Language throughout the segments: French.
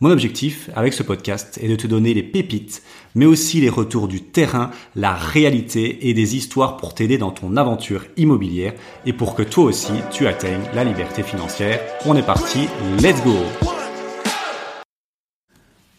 Mon objectif avec ce podcast est de te donner les pépites, mais aussi les retours du terrain, la réalité et des histoires pour t'aider dans ton aventure immobilière et pour que toi aussi tu atteignes la liberté financière. On est parti, let's go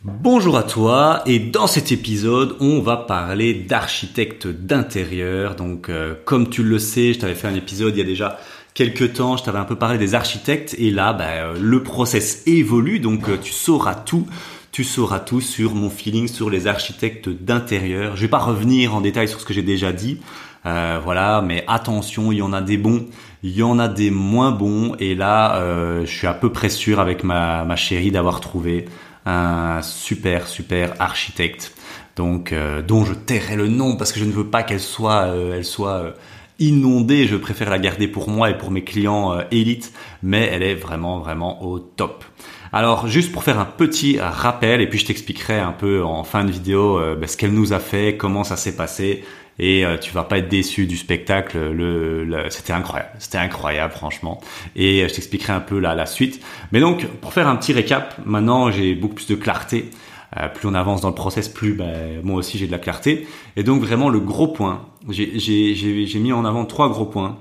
Bonjour à toi et dans cet épisode on va parler d'architecte d'intérieur. Donc euh, comme tu le sais, je t'avais fait un épisode il y a déjà quelques temps, je t'avais un peu parlé des architectes et là, bah, euh, le process évolue, donc euh, tu sauras tout. Tu sauras tout sur mon feeling sur les architectes d'intérieur. Je vais pas revenir en détail sur ce que j'ai déjà dit, euh, voilà, mais attention, il y en a des bons, il y en a des moins bons, et là, je suis à peu près sûr avec ma, ma chérie d'avoir trouvé un super super architecte, donc dont je tairai le nom parce que je ne veux pas qu'elle soit, elle soit inondée, je préfère la garder pour moi et pour mes clients euh, élites, mais elle est vraiment vraiment au top. Alors juste pour faire un petit rappel et puis je t'expliquerai un peu en fin de vidéo euh, ben, ce qu'elle nous a fait, comment ça s'est passé et euh, tu vas pas être déçu du spectacle. Le, c'était incroyable, c'était incroyable franchement. Et je t'expliquerai un peu la, la suite. Mais donc pour faire un petit récap, maintenant j'ai beaucoup plus de clarté. Euh, plus on avance dans le process, plus ben, moi aussi j'ai de la clarté. Et donc vraiment le gros point, j'ai mis en avant trois gros points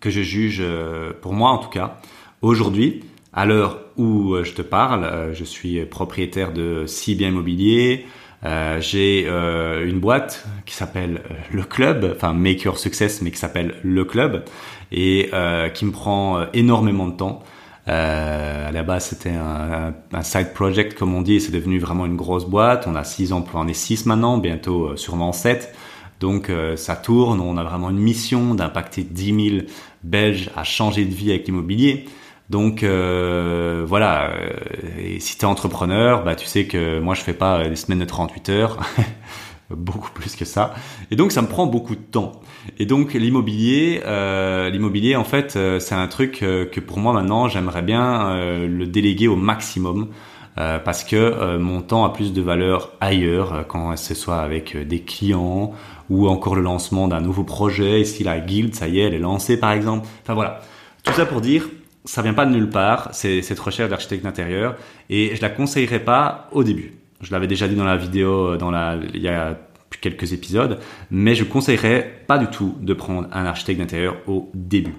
que je juge, euh, pour moi en tout cas, aujourd'hui, à l'heure où euh, je te parle, je suis propriétaire de six biens immobiliers. j'ai une boîte qui s'appelle le club, enfin Maker Success, mais qui s'appelle le club et qui me prend énormément de temps. Euh, à la c'était un, un, side project, comme on dit, et c'est devenu vraiment une grosse boîte. On a six emplois, on est six maintenant, bientôt euh, sûrement sept. Donc euh, ça tourne, on a vraiment une mission d'impacter 10 000 Belges à changer de vie avec l'immobilier. Donc euh, voilà, et si tu es entrepreneur, bah, tu sais que moi je fais pas des semaines de 38 heures, beaucoup plus que ça. Et donc ça me prend beaucoup de temps. Et donc l'immobilier, euh, l'immobilier en fait, euh, c'est un truc euh, que pour moi maintenant j'aimerais bien euh, le déléguer au maximum. parce que mon temps a plus de valeur ailleurs, quand ce soit avec des clients ou encore le lancement d'un nouveau projet. Ici, la guild, ça y est, elle est lancée par exemple. Enfin voilà, tout ça pour dire, ça vient pas de nulle part, cette recherche d'architecte d'intérieur, et je la conseillerais pas au début. Je l'avais déjà dit dans la vidéo, dans la, il y a quelques épisodes, mais je conseillerais pas du tout de prendre un architecte d'intérieur au début.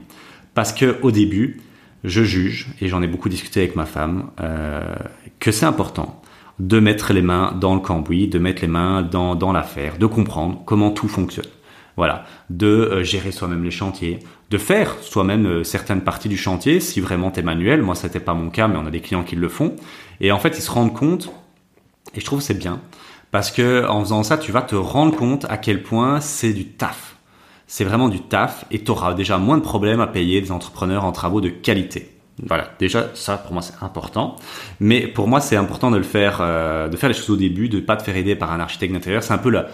Parce que au début, je juge, et j'en ai beaucoup discuté avec ma femme, euh, que c'est important de mettre les mains dans le cambouis, de mettre les mains dans, dans l'affaire, de comprendre comment tout fonctionne. Voilà, de euh, gérer soi-même les chantiers, de faire soi-même euh, certaines parties du chantier si vraiment t'es manuel. Moi, c'était pas mon cas, mais on a des clients qui le font. Et en fait, ils se rendent compte et je trouve c'est bien parce que en faisant ça, tu vas te rendre compte à quel point c'est du taf. C'est vraiment du taf et tu auras déjà moins de problèmes à payer des entrepreneurs en travaux de qualité. Voilà, déjà ça pour moi c'est important, mais pour moi c'est important de le faire, euh, de faire les choses au début, de pas te faire aider par un architecte d'intérieur. C'est un peu la,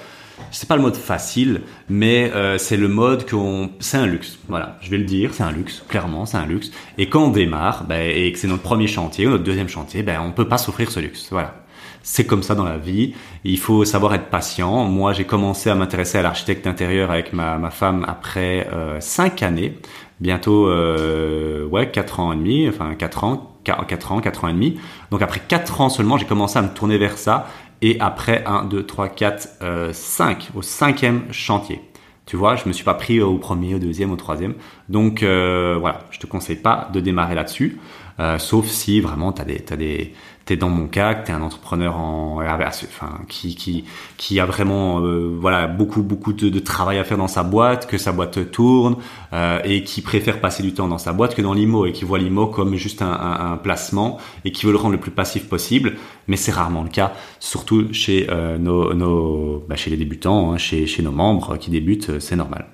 c'est pas le mode facile, mais euh, c'est le mode qu'on, c'est un luxe. Voilà, je vais le dire, c'est un luxe, clairement, c'est un luxe. Et quand on démarre, ben, et que c'est notre premier chantier ou notre deuxième chantier, ben on peut pas s'offrir ce luxe. Voilà, c'est comme ça dans la vie. Il faut savoir être patient. Moi, j'ai commencé à m'intéresser à l'architecte intérieur avec ma, ma femme après euh, cinq années, bientôt euh, ouais quatre ans et demi, enfin quatre ans, quatre ans, quatre ans et demi. Donc après quatre ans seulement, j'ai commencé à me tourner vers ça. Et après un, deux, trois, quatre, euh, cinq, au cinquième chantier. Tu vois, je me suis pas pris au premier, au deuxième, au troisième. Donc euh, voilà, je te conseille pas de démarrer là-dessus, euh, sauf si vraiment tu as des, t'as des, t'es dans mon cas, que t'es un entrepreneur en, enfin, qui, qui, qui a vraiment, euh, voilà, beaucoup, beaucoup de, travail à faire dans sa boîte, que sa boîte tourne, euh, et qui préfère passer du temps dans sa boîte que dans l'IMO, et qui voit l'IMO comme juste un, placement, et qui veut le rendre le plus passif possible. Mais c'est rarement le cas, surtout chez euh, nos, nos bah, chez les débutants, hein, chez, chez nos membres qui débutent, c'est normal.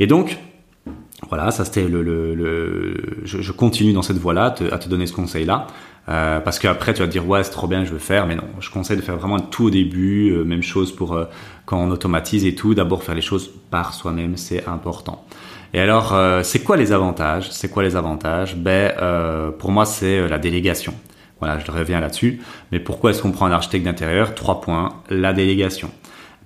Et donc, voilà, ça c'était le, le, je, continue dans cette voie-là, à te donner ce conseil-là. Euh, parce qu'après tu vas te dire ouais c'est trop bien je veux faire mais non je conseille de faire vraiment tout au début euh, même chose pour euh, quand on automatise et tout d'abord faire les choses par soi-même c'est important Et alors, c'est quoi les avantages? C'est quoi les avantages? Ben, pour moi, c'est la délégation. Voilà, je reviens là-dessus. Mais pourquoi est-ce qu'on prend un architecte d'intérieur? Trois points. La délégation.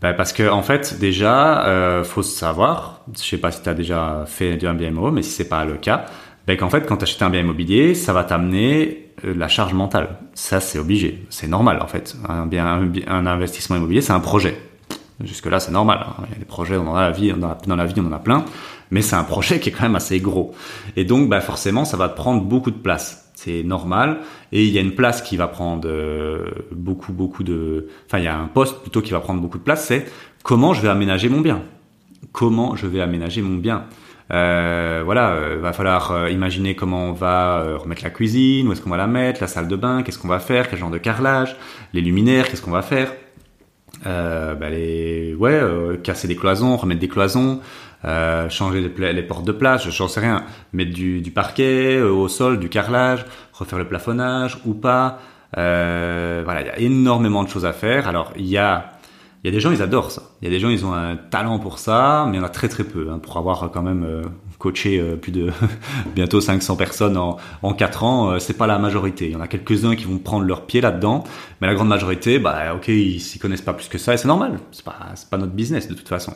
Ben parce que en fait, déjà, faut savoir. Je sais pas si tu as déjà fait un immobilier, mais si c'est pas le cas, ben qu'en fait, quand tu achètes un bien immobilier, ça va t'amener la charge mentale. Ça, c'est obligé. C'est normal en fait. Un bien, un, un investissement immobilier, c'est un projet. Jusque là, c'est normal. Hein. Il y a des projets, on en a la vie, dans la vie, on en a plein mais c'est un projet qui est quand même assez gros. Et donc, bah, forcément, ça va te prendre beaucoup de place. C'est normal. Et il y a une place qui va prendre euh, beaucoup, beaucoup de... Enfin, il y a un poste plutôt qui va prendre beaucoup de place, c'est comment je vais aménager mon bien. Comment je vais aménager mon bien. Euh, voilà, euh, va falloir euh, imaginer comment on va remettre la cuisine, où est-ce qu'on va la mettre, la salle de bain, qu'est-ce qu'on va faire, quel genre de carrelage, les luminaires, qu'est-ce qu'on va faire. Bah les, ouais, casser des cloisons, remettre des cloisons, euh, changer les, les, portes de place, j'en sais rien, mettre du, du parquet euh, au sol, du carrelage, refaire le plafonnage ou pas. Euh, voilà, il y a énormément de choses à faire. Alors il y a il y a des gens, ils adorent ça. Il y a des gens, ils ont un talent pour ça, mais il y en a très très peu. Hein, pour avoir quand même euh, coaché euh, plus de bientôt 500 personnes en, en 4 ans, euh, c'est pas la majorité. Il y en a quelques-uns qui vont prendre leur pied là-dedans, mais la grande majorité, bah ok, ils s'y connaissent pas plus que ça, et c'est normal. C'est pas, pas notre business de toute façon.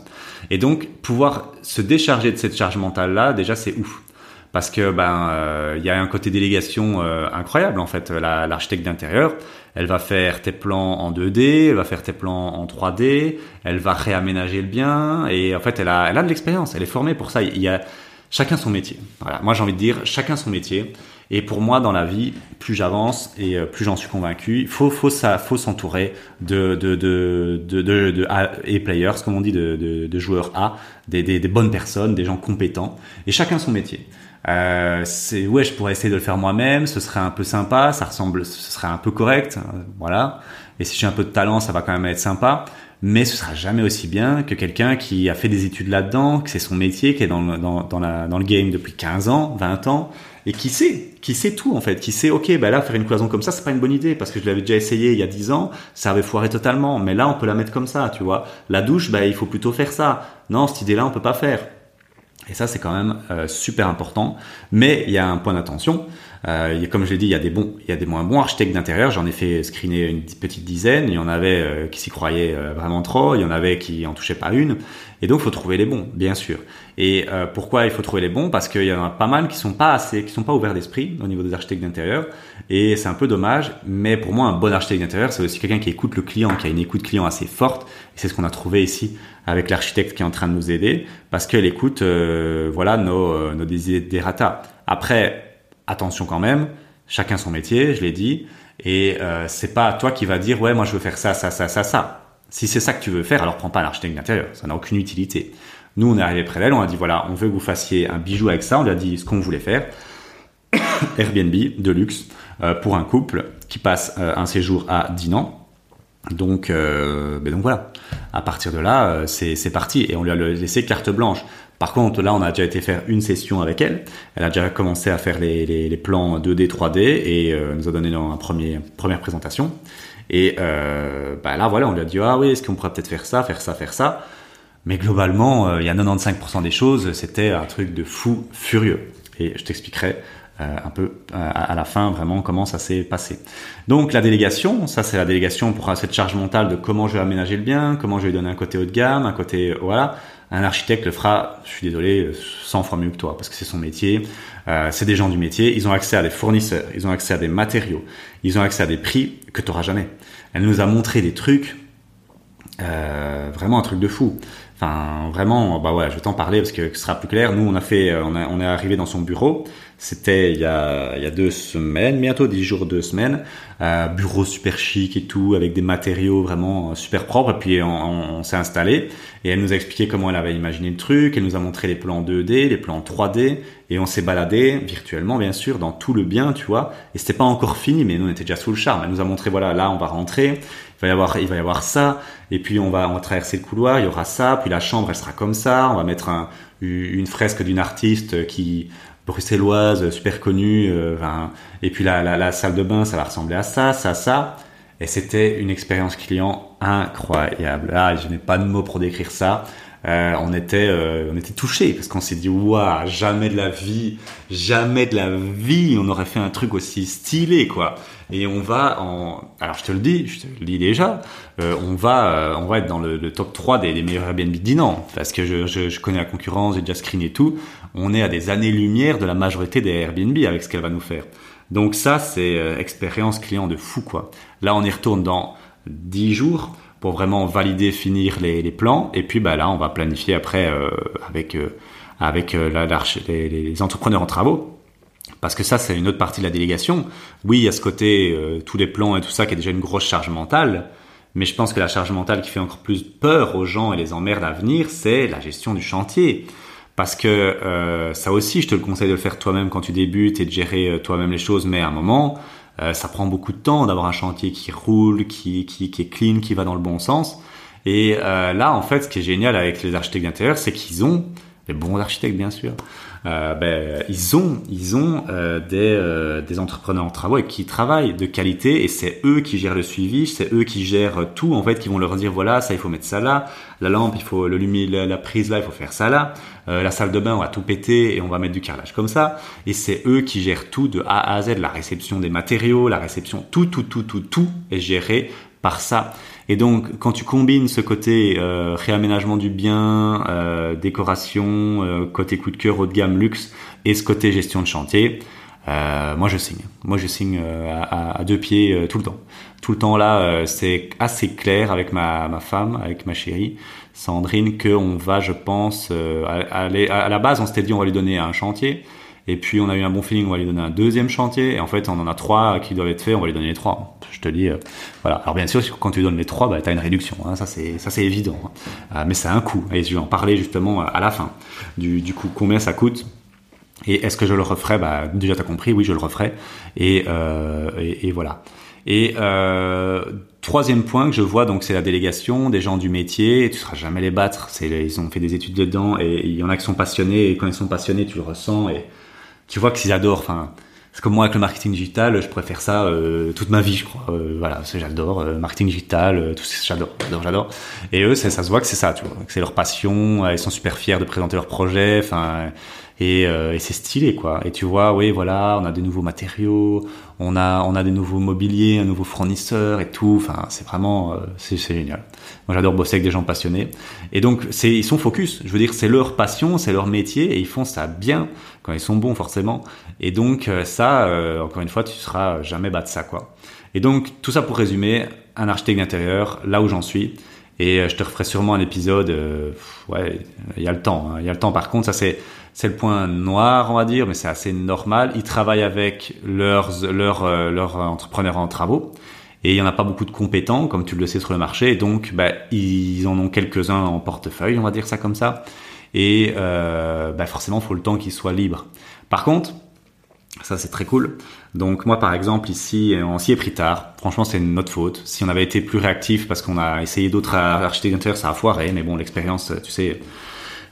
Et donc, pouvoir se décharger de cette charge mentale-là, déjà, c'est ouf parce que ben il y a un côté délégation incroyable en fait l'architecte d'intérieur elle va faire tes plans en 2D, elle va faire tes plans en 3D, elle va réaménager le bien et en fait elle a, elle a de l'expérience, elle est formée pour ça. Il y a chacun son métier. Voilà, moi j'ai envie de dire chacun son métier. Et pour moi dans la vie, plus j'avance et euh, plus j'en suis convaincu, faut faut ça, faut s'entourer de de de de de, de A players, comme on dit, de, de, de joueurs A, des bonnes personnes, des gens compétents. Et chacun son métier. Euh, c'est ouais, je pourrais essayer de le faire moi-même, ce serait un peu sympa, ça ressemble, ce serait un peu correct, euh, voilà. Et si j'ai un peu de talent, ça va quand même être sympa, mais ce sera jamais aussi bien que quelqu'un qui a fait des études là-dedans, que c'est son métier, qui est dans le, dans, dans, la, dans le game depuis 15 ans, 20 ans, et qui sait, qui sait tout en fait, qui sait, ok, bah là faire une cloison comme ça, c'est pas une bonne idée parce que je l'avais déjà essayé il y a 10 ans, ça avait foiré totalement, mais là on peut la mettre comme ça, tu vois. La douche, bah il faut plutôt faire ça. Non, cette idée-là on peut pas faire et ça, c'est quand même euh, super important. Mais il y a un point d'attention. Euh, comme je l'ai dit, il y a des bons, il y a des moins bons architectes d'intérieur. J'en ai fait screener une petite dizaine. Il y en avait euh, qui s'y croyaient euh, vraiment trop. Il y en avait qui en touchaient pas une. Et donc, il faut trouver les bons, bien sûr. Et pourquoi il faut trouver les bons? Parce qu'il y en a pas mal qui sont pas assez, qui sont pas ouverts d'esprit au niveau des architectes d'intérieur. Et c'est un peu dommage. Mais pour moi, un bon architecte d'intérieur, c'est aussi quelqu'un qui écoute le client, qui a une écoute client assez forte. Et c'est ce qu'on a trouvé ici avec l'architecte qui est en train de nous aider, parce qu'elle écoute, voilà, nos, nos desiderata. Après, attention quand même, chacun son métier, je l'ai dit, et euh, c'est pas toi qui va dire ouais moi je veux faire ça, ça, ça, ça, ça. Si c'est ça que tu veux faire, alors prends pas l'architecte d'intérieur, ça n'a aucune utilité. Nous on est arrivé près d'elle, on a dit voilà on veut que vous fassiez un bijou avec ça, on lui a dit ce qu'on voulait faire. Airbnb de luxe euh, pour un couple qui passe euh, un séjour à Dinan. Donc, ben donc voilà. À partir de là, c'est parti et on lui a laissé carte blanche. Par contre, là, on a déjà été faire une session avec elle. Elle a déjà commencé à faire les, plans 2D, 3D et euh, nous a donné une premier, première présentation. Et euh, bah là, voilà, on lui a dit ah oui, est-ce qu'on pourrait peut-être faire ça, faire ça, faire ça? Mais globalement, euh, il y a 95% des choses, c'était un truc de fou furieux. Et je t'expliquerai euh, un peu à, la fin vraiment comment ça s'est passé. Donc la délégation, ça c'est la délégation pour cette charge mentale de comment je vais aménager le bien, comment je vais donner un côté haut de gamme, un côté voilà un architecte le fera, je suis désolé, 100 fois mieux que toi, parce que c'est son métier. Euh, c'est des gens du métier, ils ont accès à des fournisseurs, ils ont accès à des matériaux, ils ont accès à des prix que tu n'auras jamais. Elle nous a montré des trucs, euh, vraiment un truc de fou. Enfin, vraiment, bah ouais, je vais t'en parler parce que ce sera plus clair. Nous, on a fait, on, a, on est arrivé dans son bureau. C'était il y a, il y a deux semaines, bientôt dix jours, deux semaines. Euh, bureau super chic et tout, avec des matériaux vraiment super propres. Et puis on, on, s'est installé et elle nous a expliqué comment elle avait imaginé le truc. Elle nous a montré les plans 2D, les plans 3D et on s'est baladé virtuellement, bien sûr, dans tout le bien, tu vois. Et c'était pas encore fini, mais nous on était déjà sous le charme. Elle nous a montré, voilà, là on va rentrer il va y avoir il va y avoir ça et puis on va on va traverser le couloir il y aura ça puis la chambre elle sera comme ça on va mettre un, une fresque d'une artiste qui bruxelloise super connue euh, et puis la, la, la, salle de bain ça va ressembler à ça ça ça. Et c'était une expérience client incroyable. Ah je n'ai pas de mots pour décrire ça. Euh, on était euh, on était touché parce qu'on s'est dit waouh jamais de la vie jamais de la vie on aurait fait un truc aussi stylé quoi et on va en alors je te le dis je te le dis déjà euh, on va on va être dans le, top 3 des, des, meilleurs Airbnb dinant parce que je, je, je, connais la concurrence j'ai déjà screen et tout on est à des années lumière de la majorité des Airbnb avec ce qu'elle va nous faire donc ça c'est expérience client de fou quoi là on y retourne dans 10 jours pour vraiment valider, finir les, les, plans. Et puis bah là, on va planifier après euh, avec euh, avec euh, la, les, les, entrepreneurs en travaux. Parce que ça, c'est une autre partie de la délégation. Oui, il y a ce côté, tous les plans et tout ça qui est déjà une grosse charge mentale. Mais je pense que la charge mentale qui fait encore plus peur aux gens et les emmerde à venir, c'est la gestion du chantier. Parce que euh, ça aussi, je te le conseille de le faire toi-même quand tu débutes et de gérer toi-même les choses. Mais à un moment, euh, ça prend beaucoup de temps d'avoir un chantier qui roule, qui, qui, qui, est clean, qui va dans le bon sens. Et euh, là, en fait, ce qui est génial avec les architectes d'intérieur, c'est qu'ils ont, les bons architectes bien sûr, euh, ben, ils ont, ils ont euh, des, euh, des entrepreneurs en travaux et qui travaillent de qualité et c'est eux qui gèrent le suivi, c'est eux qui gèrent tout en fait, qui vont leur dire voilà ça il faut mettre ça là, la lampe il faut le lumière, la, prise là il faut faire ça là, euh, la salle de bain on va tout péter et on va mettre du carrelage comme ça. Et c'est eux qui gèrent tout de A à Z, la réception des matériaux, la réception tout tout tout tout tout est géré par ça. Et donc, quand tu combines ce côté euh, réaménagement du bien, euh, décoration, euh, côté coup de cœur haut de gamme luxe, et ce côté gestion de chantier, euh, moi je signe. Moi je signe à, à, deux pieds tout le temps. Tout le temps là, c'est assez clair avec ma, ma femme, avec ma chérie, Sandrine, qu'on va, je pense, aller à la base, on s'était dit on va lui donner un chantier. Et puis on a eu un bon feeling, on va lui donner un deuxième chantier. Et en fait, on en a trois qui doivent être faits, on va lui donner les trois. Je te dis, euh, voilà. Alors bien sûr, quand tu donnes les trois, bah, tu as une réduction. Hein. ça c'est ça c'est évident. Hein. Euh, mais c'est un coût. Et je vais en parler justement à la fin. Du, du coup, combien ça coûte et est-ce que je le referai? Bah, Déjà, tu as compris, oui, je le referai. Et, euh, et, voilà. Et euh, troisième point que je vois, donc c'est la délégation des gens du métier. Tu seras jamais les battre. Ils ont fait des études dedans et il y en a qui sont passionnés. Et quand ils sont passionnés, tu le ressens. Et tu vois qu'ils adorent. Enfin, c'est comme moi avec le marketing digital, je préfère ça euh, toute ma vie, je crois. Euh, voilà, j'adore euh, marketing digital, euh, tout ça, j'adore, j'adore, j'adore. Et eux, ça, ça se voit que c'est ça, tu vois, que c'est leur passion. Ils sont super fiers de présenter leur projet. Enfin, et, euh, et c'est stylé quoi. Et tu vois, oui, voilà, on a des nouveaux matériaux, on a on a des nouveaux mobiliers, un nouveau fournisseur et tout. Enfin, c'est vraiment euh, c'est génial. Moi, j'adore bosser avec des gens passionnés. Et donc, c'est ils sont focus. Je veux dire, c'est leur passion, c'est leur métier et ils font ça bien quand ils sont bons forcément. Et donc euh, ça, encore une fois, tu seras jamais bas de ça quoi. Et donc tout ça pour résumer, un architecte d'intérieur, là où j'en suis. Et je te referai sûrement un épisode. ouais, il y a le temps. Hein. Il y a le temps. Par contre, ça c'est c'est le point noir, on va dire, mais c'est assez normal. Ils travaillent avec leurs, leurs, euh, leurs entrepreneurs en travaux. Et il y en a pas beaucoup de compétents, comme tu le sais sur le marché. Donc, bah, ils en ont quelques-uns en portefeuille, on va dire ça comme ça. Et euh, bah, forcément, faut le temps qu'ils soient libres. Par contre, ça c'est très cool. Donc moi par exemple ici on s'y est pris tard. Franchement c'est notre faute. Si on avait été plus réactif parce qu'on a essayé d'autres architectes ça a foiré. Mais bon l'expérience tu sais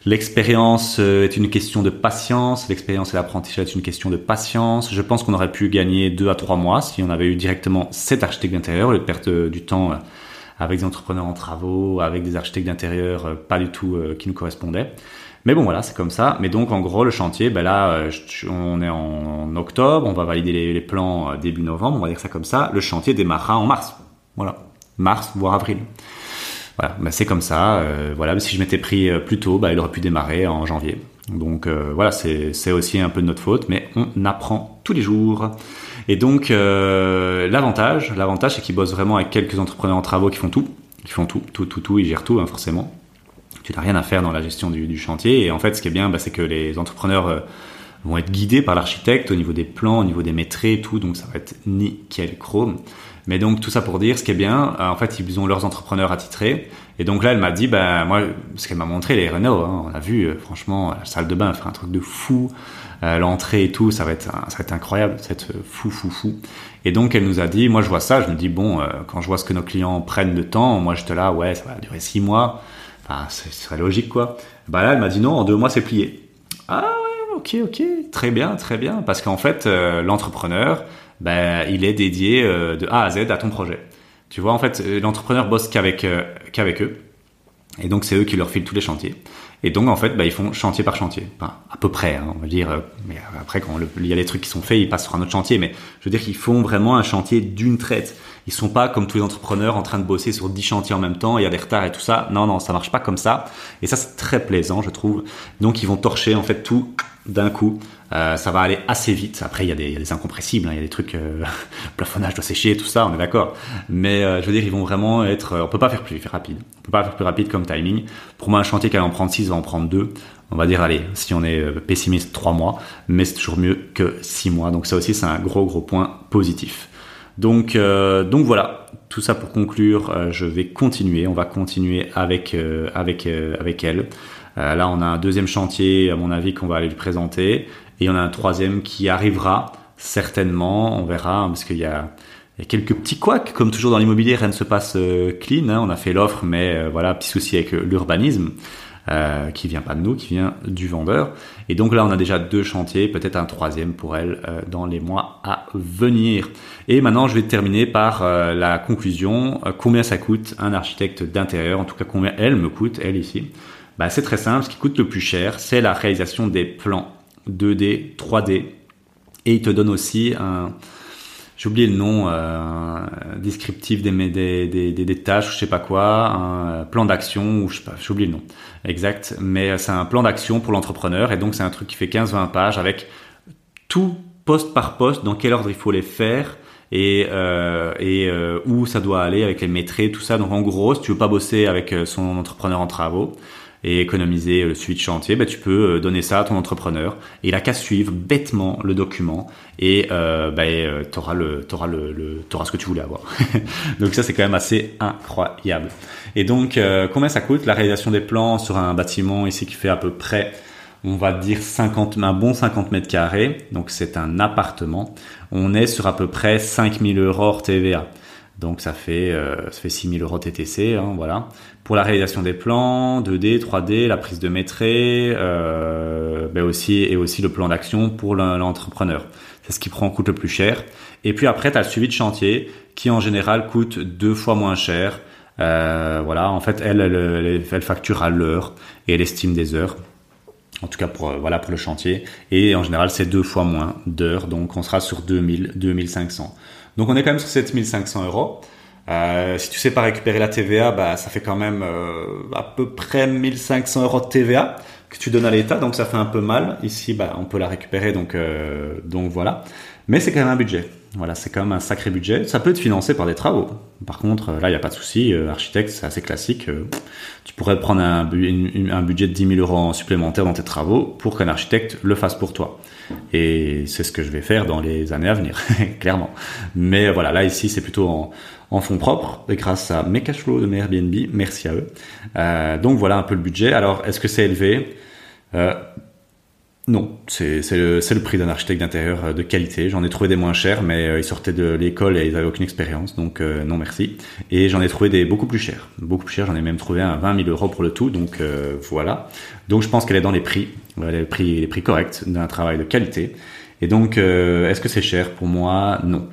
L'expérience euh, est une question de patience, l'expérience et l'apprentissage est une question de patience. Je pense qu'on aurait pu gagner deux à trois mois si on avait eu directement cet architecte d'intérieur au lieu de du temps euh, avec des entrepreneurs en travaux, avec des architectes d'intérieur euh, pas du tout qui nous correspondaient. Mais bon voilà, c'est comme ça. Mais donc en gros le chantier, ben là on est en octobre, on va valider les, plans début novembre, on va dire ça comme ça. Le chantier démarrera en mars. Voilà, mars voire avril. Voilà, bah, c'est comme ça. Euh, voilà, si je m'étais pris euh, plus tôt, bah, il aurait pu démarrer en janvier. Donc euh, voilà, c'est aussi un peu de notre faute, mais on apprend tous les jours. Et donc l'avantage, l'avantage, c'est qu'ils bossent vraiment avec quelques entrepreneurs en travaux qui font tout, qui font tout, tout, tout, tout, ils gèrent tout, hein, forcément. Tu n'as rien à faire dans la gestion du, chantier. Et en fait, ce qui est bien, bah, c'est que les entrepreneurs vont être guidés par l'architecte au niveau des plans, au niveau des métrés, tout. Donc ça va être nickel chrome. Mais donc tout ça pour dire, ce qui est bien, euh, en fait, ils ont leurs entrepreneurs attitrés. Et donc là, elle m'a dit, ben moi, ce qu'elle m'a montré, les Renault, hein, on a vu, euh, franchement, la salle de bain, elle fait un truc de fou, euh, l'entrée et tout, ça va être, ça va être incroyable, ça va être fou, fou, fou. Et donc elle nous a dit, moi je vois ça, je me dis bon, quand je vois ce que nos clients prennent de temps, moi j'étais là, ouais, ça va durer six mois, enfin, ce serait logique quoi. Bah là, elle m'a dit non, en deux mois c'est plié. Ah ouais, ok, ok, très bien, très bien, parce qu'en fait, l'entrepreneur ben, il est dédié euh, de A à Z à ton projet. Tu vois, en fait, euh, l'entrepreneur bosse qu'avec euh, qu'avec eux. Et donc c'est eux qui leur filent tous les chantiers. Et donc en fait, bah, ils font chantier par chantier, enfin, à peu près, hein, on va dire. Mais après, quand il y a les trucs qui sont faits, ils passent sur un autre chantier. Mais je veux dire qu'ils font vraiment un chantier d'une traite. Ils sont pas comme tous les entrepreneurs en train de bosser sur 10 chantiers en même temps. Il y a des retards et tout ça. Non, non, ça marche pas comme ça. Et ça, c'est très plaisant, je trouve. Donc ils vont torcher en fait tout d'un coup. Euh, ça va aller assez vite. Après, il y a des, y a des incompressibles, hein. il y a des trucs, euh, plafonnage doit sécher, tout ça, on est d'accord. Mais euh, je veux dire, ils vont vraiment être. Euh, on peut pas faire plus rapide. On peut pas faire plus rapide comme timing. Pour moi, un chantier qui allait en prendre 6 va en prendre 2. On va dire, allez, si on est pessimiste, 3 mois. Mais c'est toujours mieux que 6 mois. Donc ça aussi, c'est un gros, gros point positif. Donc, donc voilà. Tout ça pour conclure, je vais continuer. On va continuer avec avec avec elle. Là, on a un deuxième chantier, à mon avis, qu'on va aller lui présenter. Et en a un troisième qui arrivera certainement, on verra, hein, parce qu'il y a, y a quelques petits couacs, comme toujours dans l'immobilier, rien ne se passe euh, clean. Hein. On a fait l'offre, mais euh, voilà, petit souci avec l'urbanisme, euh, qui vient pas de nous, qui vient du vendeur. Et donc là, on a déjà deux chantiers, peut-être un troisième pour elle euh, dans les mois à venir. Et maintenant, je vais terminer par la conclusion. combien ça coûte un architecte d'intérieur? En tout cas, combien elle me coûte, elle ici bah, C'est très simple. Ce qui coûte le plus cher, c'est la réalisation des plans 2D, 3D. Et il te donne aussi un, j'ai oublié le nom, euh, descriptif des, des, des, des, tâches, je sais pas quoi, un plan d'action, ou je sais pas, j'ai oublié le nom exact, mais c'est un plan d'action pour l'entrepreneur, et donc c'est un truc qui fait 15-20 pages avec tout poste par poste, dans quel ordre il faut les faire, et, euh, et euh, où ça doit aller avec les métriques, tout ça. Donc en gros, si tu veux pas bosser avec euh, son entrepreneur en travaux, et économiser le suivi de chantier, bah, tu peux euh, donner ça à ton entrepreneur il a qu'à suivre bêtement le document et euh, bah, euh, tu auras, le, auras, le, auras ce que tu voulais avoir. donc ça c'est quand même assez incroyable. Et donc euh, combien ça coûte la réalisation des plans sur un bâtiment ici qui fait à peu près on va dire 50, un bon 50 mètres carrés, donc c'est un appartement. On est sur à peu près 5000 euros hors TVA. Donc ça fait euh, ça fait 6000 euros TTC, hein, voilà. Pour la réalisation des plans, 2D, 3D, la prise de métré, euh, ben aussi et aussi le plan d'action pour l'entrepreneur. C'est ce qui prend coûte le plus cher. Et puis après, tu as le suivi de chantier qui en général coûte deux fois moins cher. Euh, voilà, en fait, elle, elle, elle, facture à l'heure et elle estime des heures. En tout cas pour euh, voilà pour le chantier et en général c'est deux fois moins d'heures donc on sera sur 2000 2500 donc on est quand même sur 7500 euros. Euh, si tu sais pas récupérer la TVA, bah, ça fait quand même euh, à peu près 1500 euros de TVA que tu donnes à l'État, donc ça fait un peu mal. Ici, bah, on peut la récupérer, donc, euh, donc voilà. Mais c'est quand même un budget. Voilà, c'est quand même un sacré budget. Ça peut être financé par des travaux. Par contre, là, il n'y a pas de souci. architecte, c'est assez classique. tu pourrais prendre un, un, budget de 10 000 euros supplémentaires dans tes travaux pour qu'un architecte le fasse pour toi. Et c'est ce que je vais faire dans les années à venir, clairement. Mais voilà, là ici c'est plutôt en, en fonds propres et grâce à mes cash flows de mes Airbnb, merci à eux. Euh, donc voilà un peu le budget. Alors est-ce que c'est élevé? Euh, non, c'est le, prix d'un architecte d'intérieur euh, de qualité. J'en ai trouvé des moins chers, mais ils sortaient de l'école et ils avaient aucune expérience, donc non merci. Et j'en ai trouvé des beaucoup plus chers. Beaucoup plus chers, j'en ai même trouvé un à 20 000 euros pour le tout, donc voilà. Donc je pense qu'elle est dans les prix, les prix, les prix corrects d'un travail de qualité. Et donc, est-ce que c'est cher? Pour moi, non.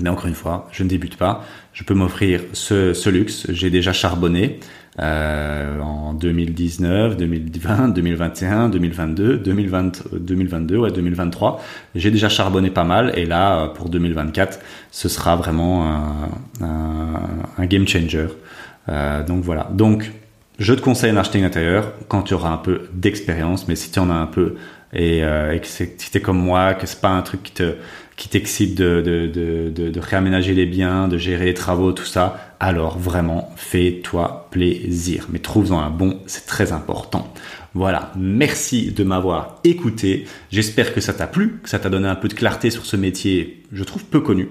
Mais encore une fois, je ne débute pas. Je peux m'offrir ce, ce luxe. J'ai déjà charbonné euh, en 2019, 2020, 2021, 2022, 2020, 2022, ouais, 2023. J'ai déjà charbonné pas mal et là, pour 2024, ce sera vraiment un, un, un game changer. Euh, donc voilà. Donc, je te conseille un acheter intérieur quand tu auras un peu d'expérience, mais si tu en as un peu et, euh, et que si t'es comme moi, que c'est pas un truc qui te qui t'excite de, réaménager les biens, de gérer les travaux, tout ça, alors vraiment fais-toi plaisir. Mais trouve-en un bon, c'est très important. Voilà, merci de m'avoir écouté. J'espère que ça t'a plu, que ça t'a donné un peu de clarté sur ce métier, je trouve peu connu.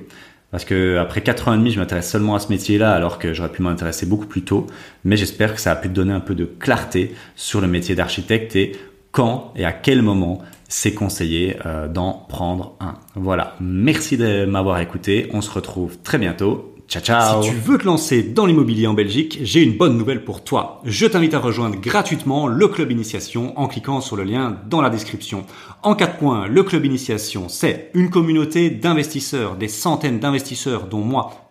Parce que après 4 ans et demi, je m'intéresse seulement à ce métier-là, alors que j'aurais pu m'intéresser beaucoup plus tôt. Mais j'espère que ça a pu te donner un peu de clarté sur le métier d'architecte et quand et à quel moment c'est conseillé euh, d'en prendre un. Voilà, merci de m'avoir écouté, on se retrouve très bientôt. Ciao ciao Si tu veux te lancer dans l'immobilier en Belgique, j'ai une bonne nouvelle pour toi. Je t'invite à rejoindre gratuitement le club initiation en cliquant sur le lien dans la description. En quatre points, le club initiation, c'est une communauté d'investisseurs, des centaines d'investisseurs dont moi